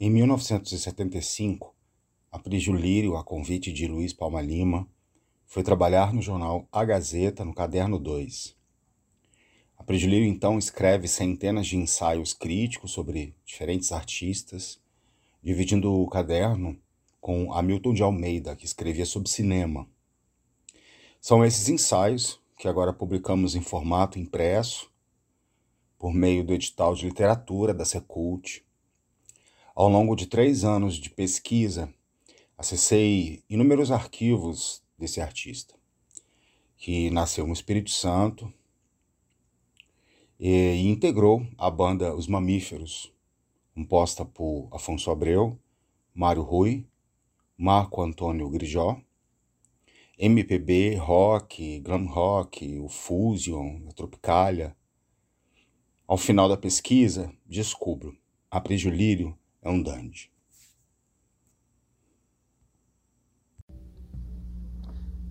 Em 1975, Aprígio Lírio, a convite de Luiz Palma Lima, foi trabalhar no jornal A Gazeta, no caderno 2. Aprígio Lírio então escreve centenas de ensaios críticos sobre diferentes artistas, dividindo o caderno com Hamilton de Almeida, que escrevia sobre cinema. São esses ensaios que agora publicamos em formato impresso, por meio do edital de literatura da Secult. Ao longo de três anos de pesquisa, acessei inúmeros arquivos desse artista, que nasceu no Espírito Santo e integrou a banda Os Mamíferos, composta por Afonso Abreu, Mário Rui, Marco Antônio Grijó, MPB, rock, glam rock, o Fusion, a Tropicália. Ao final da pesquisa, descubro, Aprígio Lírio é um dandy.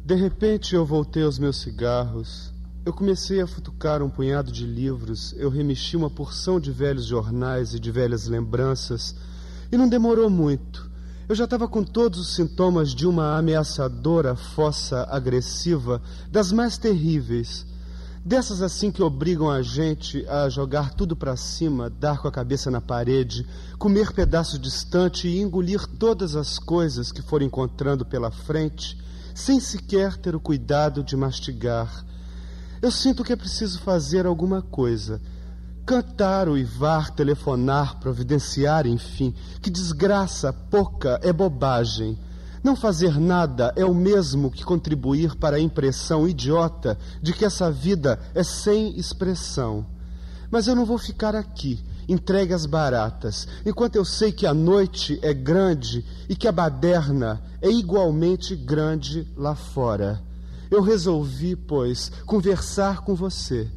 De repente eu voltei aos meus cigarros. Eu comecei a futucar um punhado de livros, eu remexi uma porção de velhos jornais e de velhas lembranças, e não demorou muito. Eu já estava com todos os sintomas de uma ameaçadora fossa agressiva, das mais terríveis. Dessas assim que obrigam a gente a jogar tudo para cima, dar com a cabeça na parede, comer pedaço distante e engolir todas as coisas que for encontrando pela frente, sem sequer ter o cuidado de mastigar. Eu sinto que é preciso fazer alguma coisa Cantar, uivar, telefonar, providenciar, enfim. Que desgraça pouca é bobagem. Não fazer nada é o mesmo que contribuir para a impressão idiota de que essa vida é sem expressão. Mas eu não vou ficar aqui, entregue às baratas, enquanto eu sei que a noite é grande e que a baderna é igualmente grande lá fora. Eu resolvi, pois, conversar com você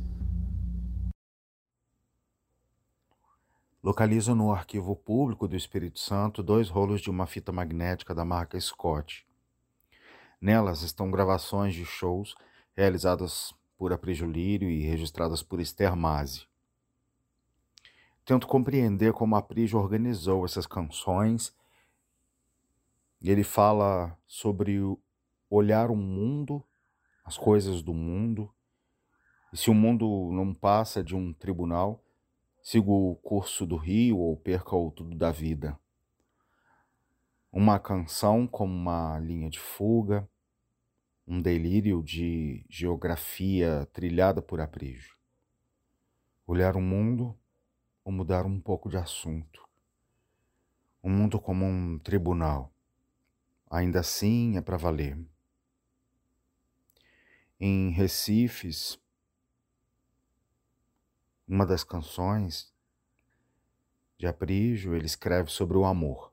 Localizo no arquivo público do Espírito Santo dois rolos de uma fita magnética da marca Scott. Nelas estão gravações de shows realizadas por Aprígio Lírio e registradas por Esther Mazi. Tento compreender como Aprígio organizou essas canções. Ele fala sobre olhar o mundo, as coisas do mundo, e se o mundo não passa de um tribunal, siga o curso do rio ou perca o tudo da vida. Uma canção como uma linha de fuga, um delírio de geografia trilhada por Aprígio. Olhar o mundo ou mudar um pouco de assunto. O mundo como um tribunal. Ainda assim é para valer. Em Recifes, uma das canções de Aprígio, ele escreve sobre o amor,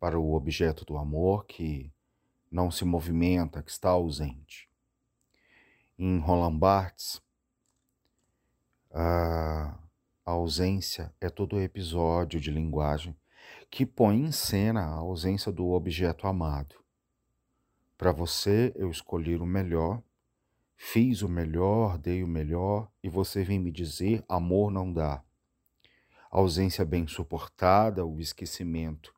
para o objeto do amor que não se movimenta, que está ausente. Em Roland Barthes, a ausência é todo episódio de linguagem que põe em cena a ausência do objeto amado. Para você, eu escolhi o melhor Fiz o melhor, dei o melhor, e você vem me dizer: amor não dá. A ausência bem suportada, o esquecimento,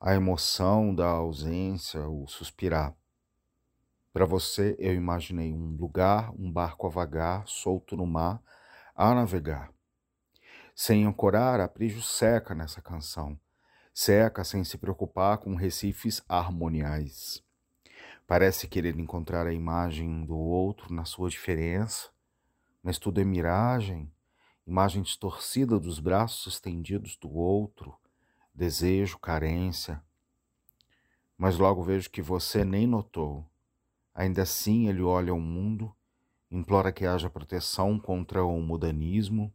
a emoção da ausência, o suspirar. Para você, eu imaginei um lugar, um barco a vagar, solto no mar, a navegar. Sem ancorar, a Prígio seca nessa canção. Seca sem se preocupar com recifes harmoniais. Parece querer encontrar a imagem do outro na sua diferença, mas tudo é miragem, imagem distorcida dos braços estendidos do outro, desejo, carência. Mas logo vejo que você nem notou. Ainda assim, ele olha o mundo, implora que haja proteção contra o mudanismo.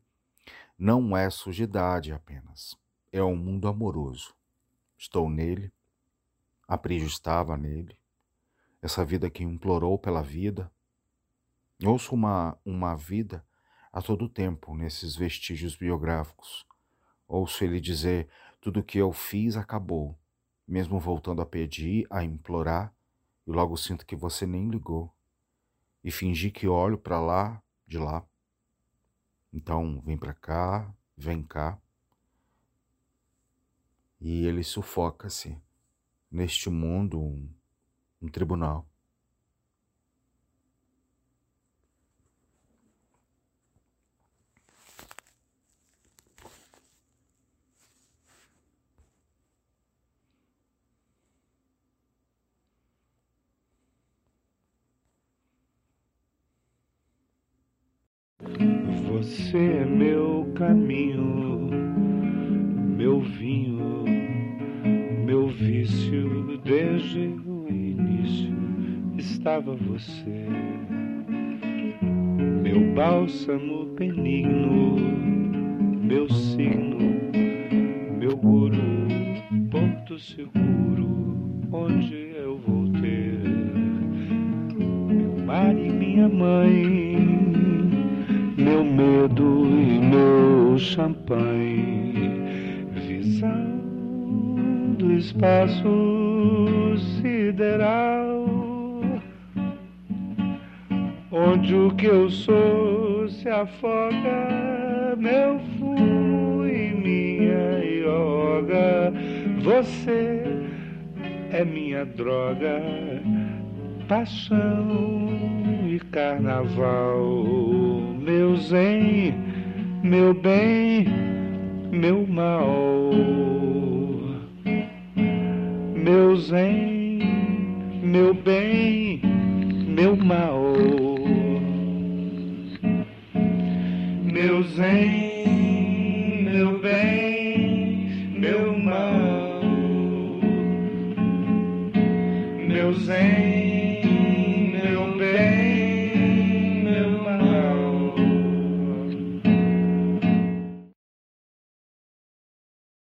Não é sujidade apenas, é um mundo amoroso. Estou nele, a estava nele essa vida que implorou pela vida. Ouço uma, uma vida a todo tempo nesses vestígios biográficos. Ouço ele dizer: tudo o que eu fiz acabou, mesmo voltando a pedir, a implorar, e logo sinto que você nem ligou. E fingi que olho para lá, de lá. Então, vem para cá, vem cá. e ele sufoca-se neste mundo um tribunal. Você é meu caminho, meu vinho, estava você. Meu bálsamo benigno, meu signo, meu guru, porto seguro, onde eu vou ter meu mar e minha mãe meu medo e meu champanhe, visão do espaço sideral, onde o que eu sou se afoga, meu fumo e minha yoga, você é minha droga, paixão e carnaval meu zen, meu bem, meu mal. Meu zen, meu bem, meu mal. Meu zen, meu bem, meu mal. Meu zen.